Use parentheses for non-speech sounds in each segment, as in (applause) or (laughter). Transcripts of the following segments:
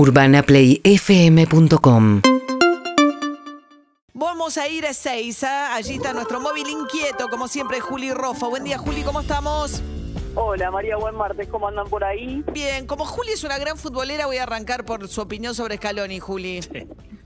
UrbanaPlayFM.com Vamos a ir a Ezeiza. Allí está nuestro móvil inquieto, como siempre, Juli Rofa. Buen día, Juli, ¿cómo estamos? Hola María, buen martes, ¿cómo andan por ahí? Bien, como Juli es una gran futbolera, voy a arrancar por su opinión sobre Scaloni, Juli.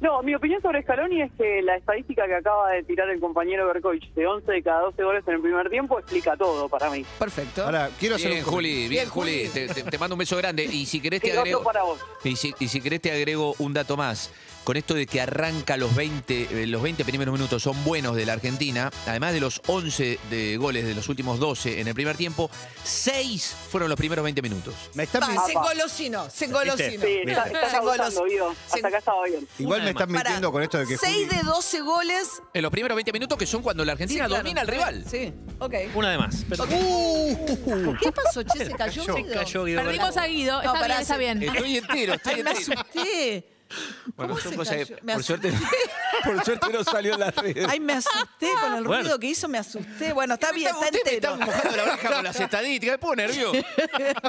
No, mi opinión sobre Scaloni es que la estadística que acaba de tirar el compañero Berkovich de 11 de cada 12 goles en el primer tiempo explica todo para mí. Perfecto. Ahora, quiero hacer Bien, un Juli, bien, Bien, Juli. Te, te- te mando un beso grande. Y si querés te agrego. para vos. Y si, y si querés te agrego un dato más. Con esto de que arranca los 20, eh, los 20 primeros minutos son buenos de la Argentina, además de los 11 de goles de los últimos 12 en el primer tiempo, 6 fueron los primeros 20 minutos. Me están Va, se engolosino, se engolosino. Sí, está, abusando. Se- Hasta acá estaba bien. Igual me están Pará, mintiendo con esto de que 6 Juli- de 12 goles. En los primeros 20 minutos que son cuando la Argentina Sí, claro. domina al rival. Sí, ok. Una de más. Pero ¿Qué pasó, che? ¿Se cayó? Guido? cayó Guido Perdimos a Guido. No, Está pará, bien, está se- bien. Estoy entero, estoy Ay, (laughs) me entero. asusté. (laughs) Bueno, ¿Cómo son se cosas que, cayó? Me por suerte, (laughs) por suerte no salió en las redes. Ay, me asusté con el (laughs) Bueno. ruido que hizo, me asusté. Bueno, está bien, está Usted me entero. está mojando la oreja con las estadísticas, me pongo nervioso.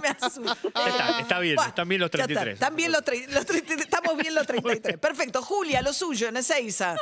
me asusté. Está- está bien, Buah, están bien los ya está, 33. Están bien los, los 33, estamos bien los 33. Perfecto. Julia, lo suyo en Ezeiza.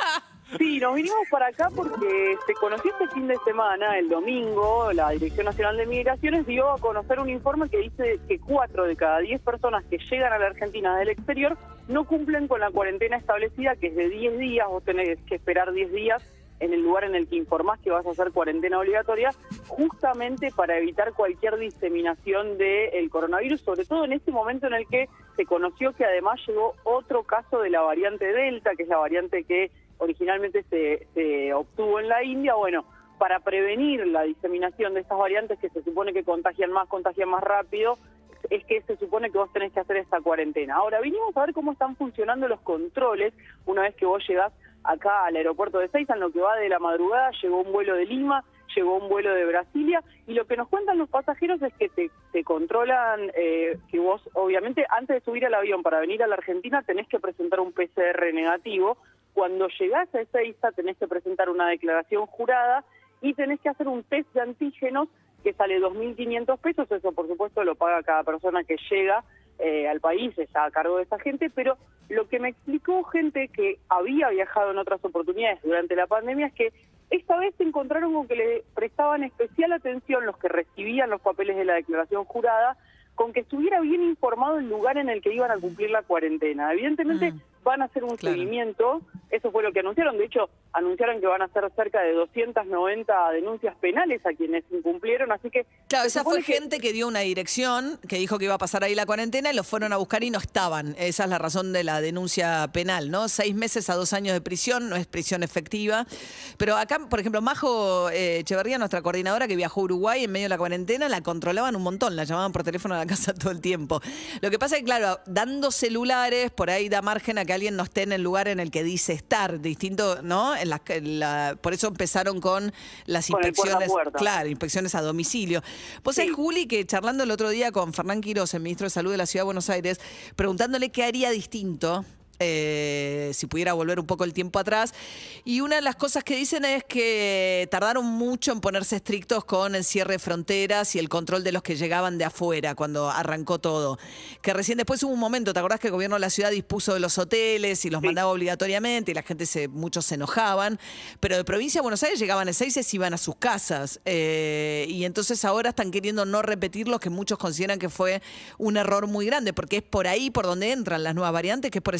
Sí, nos vinimos para acá porque se conoció este fin de semana, el domingo, la Dirección Nacional de Migraciones dio a conocer un informe que dice que 4 de cada 10 personas que llegan a la Argentina del exterior no cumplen con la cuarentena establecida, que es de 10 días, vos tenés que esperar 10 días en el lugar en el que informás que vas a hacer cuarentena obligatoria, justamente para evitar cualquier diseminación del coronavirus, sobre todo en este momento en el que se conoció que además llegó otro caso de la variante Delta, que es la variante que originalmente se, se obtuvo en la India. Bueno, para prevenir la diseminación de estas variantes que se supone que contagian más, contagian más rápido, es que se supone que vos tenés que hacer esta cuarentena. Ahora, vinimos a ver cómo están funcionando los controles una vez que vos llegás acá al aeropuerto de Seiza, en lo que va de la madrugada, llegó un vuelo de Lima, llegó un vuelo de Brasilia, y lo que nos cuentan los pasajeros es que te, controlan, eh, que vos, obviamente, antes de subir al avión para venir a la Argentina, tenés que presentar un PCR negativo. Cuando llegás a Ezeiza, tenés que presentar una declaración jurada y tenés que hacer un test de antígenos que sale 2.500 pesos, eso por supuesto lo paga cada persona que llega eh, al país, está a cargo de esa gente, pero lo que me explicó gente que había viajado en otras oportunidades durante la pandemia es que esta vez se encontraron con que le prestaban especial atención los que recibían los papeles de la declaración jurada, con que estuviera bien informado el lugar en el que iban a cumplir la cuarentena. Evidentemente Mm. van a hacer un Claro. seguimiento, eso fue lo que anunciaron, de hecho anunciaron que van a hacer cerca de 290 denuncias penales a quienes incumplieron, así que... Claro, esa fue que- gente que dio una dirección, que dijo que iba a pasar ahí la cuarentena y los fueron a buscar y no estaban. Esa es la razón de la denuncia penal, ¿no? Seis meses a dos años de prisión, no es prisión efectiva. Pero acá, por ejemplo, Majo eh, Echeverría, nuestra coordinadora que viajó a Uruguay en medio de la cuarentena, la controlaban un montón, la llamaban por teléfono a la casa (laughs) todo el tiempo. Lo que pasa es que, claro, dando celulares, por ahí da margen a que alguien no esté en el lugar en el que dice estar, distinto, ¿no? En las que- la- por eso empezaron con las Con inspecciones. puerta. Claro, inspecciones a domicilio. Vos sabés, Sí. Juli, que charlando el otro día con Fernán Quiroz, el ministro de Salud de la Ciudad de Buenos Aires, preguntándole qué haría distinto. Eh, si pudiera volver un poco el tiempo atrás. Y una de las cosas que dicen es que tardaron mucho en ponerse estrictos con el cierre de fronteras y el control de los que llegaban de afuera cuando arrancó todo. Que recién después hubo un momento, ¿te acordás que el gobierno de la ciudad dispuso de los hoteles y los Sí. mandaba obligatoriamente y la gente se, muchos se enojaban? Pero de provincia de Buenos Aires llegaban a seis y se iban a sus casas. Eh, y entonces ahora están queriendo no repetir lo que muchos consideran que fue un error muy grande, porque es por ahí por donde entran las nuevas variantes, que es por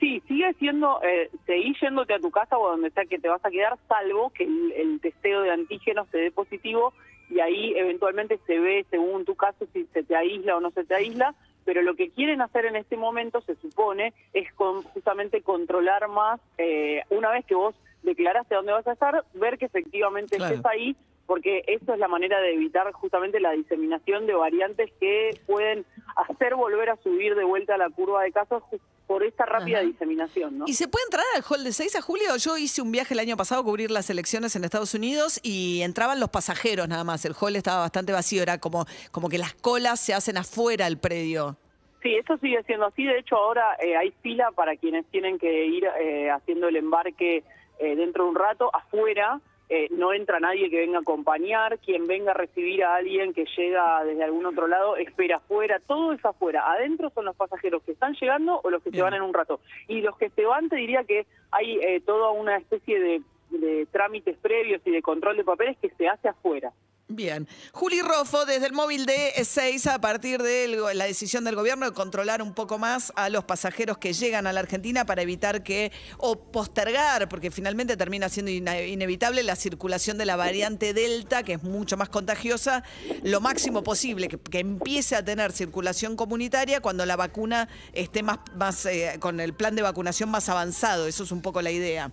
Sí, sigue siendo, eh, seguí yéndote a tu casa o donde sea que te vas a quedar, salvo que el, el testeo de antígenos te dé positivo y ahí eventualmente se ve según tu caso si se te aísla o no se te aísla, pero lo que quieren hacer en este momento, se supone, es con, justamente controlar más, eh, una vez que vos declaraste dónde vas a estar, ver que efectivamente Claro. estés ahí, porque eso es la manera de evitar justamente la diseminación de variantes que pueden hacer volver a subir de vuelta la curva de casos por esta rápida Ajá. diseminación, ¿no? ¿Y se puede entrar al hall de 6 a julio? Yo hice un viaje el año pasado a cubrir las elecciones en Estados Unidos y entraban los pasajeros nada más. El hall estaba bastante vacío, era como, como que las colas se hacen afuera del predio. Sí, eso sigue siendo así. De hecho, ahora eh, hay fila para quienes tienen que ir eh, haciendo el embarque eh, dentro de un rato afuera. Eh, no entra nadie que venga a acompañar, quien venga a recibir a alguien que llega desde algún otro lado espera afuera, todo es afuera. Adentro son los pasajeros que están llegando o los que se van en un rato. Y los que se van te diría que hay eh, toda una especie de, de trámites previos y de control de papeles que se hace afuera. Bien. Juli Rofo, desde el móvil de E6, a partir de la decisión del gobierno de controlar un poco más a los pasajeros que llegan a la Argentina para evitar que, o postergar, porque finalmente termina siendo ine- inevitable la circulación de la variante Delta, que es mucho más contagiosa, lo máximo posible, que, que empiece a tener circulación comunitaria cuando la vacuna esté más, más eh, con el plan de vacunación más avanzado. Eso es un poco la idea.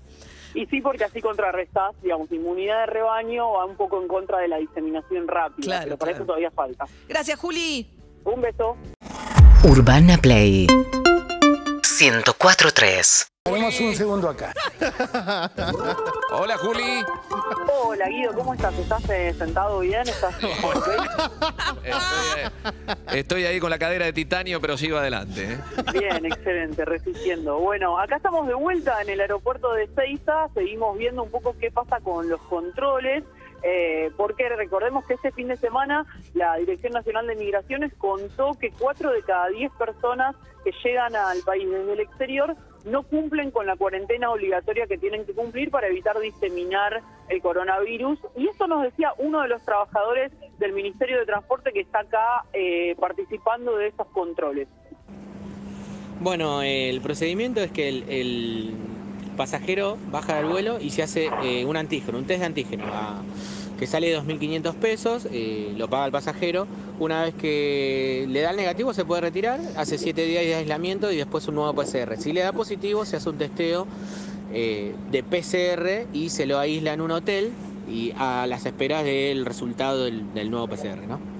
Y sí, porque así contrarrestás, digamos, inmunidad de rebaño va un poco en contra de la diseminación rápida, Claro, pero para claro. eso todavía falta. Gracias, Juli. Un beso. Urbana Play 104.3 Tenemos un segundo acá. (laughs) Hola, Juli. Hola Guido, ¿cómo estás? ¿Estás eh, sentado bien? ¿Estás? (laughs) Estoy, eh, estoy ahí con la cadera de titanio, pero sigo adelante. ¿eh? Bien, excelente, resistiendo. Bueno, acá estamos de vuelta en el aeropuerto de Ceiza, seguimos viendo un poco qué pasa con los controles, eh, porque recordemos que este fin de semana la Dirección Nacional de Migraciones contó que cuatro de cada diez personas que llegan al país desde el exterior no cumplen con la cuarentena obligatoria que tienen que cumplir para evitar diseminar el coronavirus. Y esto nos decía uno de los trabajadores del Ministerio de Transporte que está acá eh, participando de esos controles. Bueno, el procedimiento es que el pasajero baja del vuelo y se hace eh, un antígeno, un test de antígeno, que sale de 2.500 pesos, eh, lo paga el pasajero. Una vez que le da el negativo se puede retirar, hace 7 días de aislamiento y después un nuevo PCR. Si le da positivo se hace un testeo eh, de PCR y se lo aísla en un hotel y a las esperas del resultado del, del nuevo PCR, ¿no?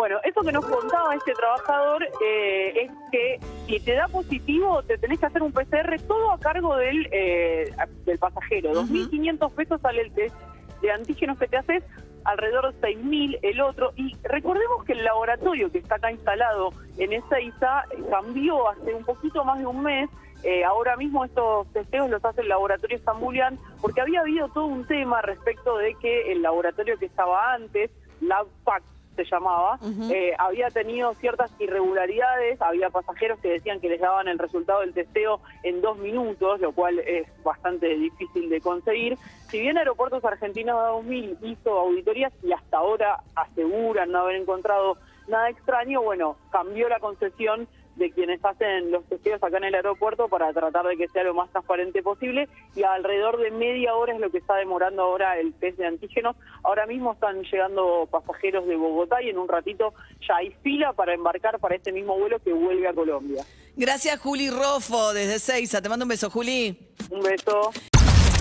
Bueno, eso que nos contaba este trabajador eh, es que si te da positivo te tenés que hacer un PCR todo a cargo del, eh, del pasajero. 2.500 pesos sale el test de antígenos que te haces, alrededor de 6.000 el otro. Y recordemos que el laboratorio que está acá instalado en Ezeiza cambió hace un poquito más de un mes. Eh, ahora mismo estos testeos los hace el laboratorio Zambulian porque había habido todo un tema respecto de que el laboratorio que estaba antes, LabPac, se llamaba, eh, había tenido ciertas irregularidades, había pasajeros que decían que les daban el resultado del testeo en dos minutos, lo cual es bastante difícil de conseguir. Si bien Aeropuertos Argentinos 2000 hizo auditorías y hasta ahora aseguran no haber encontrado nada extraño, bueno, cambió la concesión de quienes hacen los testeos acá en el aeropuerto para tratar de que sea lo más transparente posible y alrededor de media hora es lo que está demorando ahora el test de antígenos. Ahora mismo están llegando pasajeros de Bogotá y en un ratito ya hay fila para embarcar para este mismo vuelo que vuelve a Colombia. Gracias, Juli Rofo, desde Seiza. Te mando un beso, Juli. Un beso.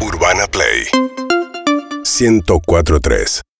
Urbana Play 104.3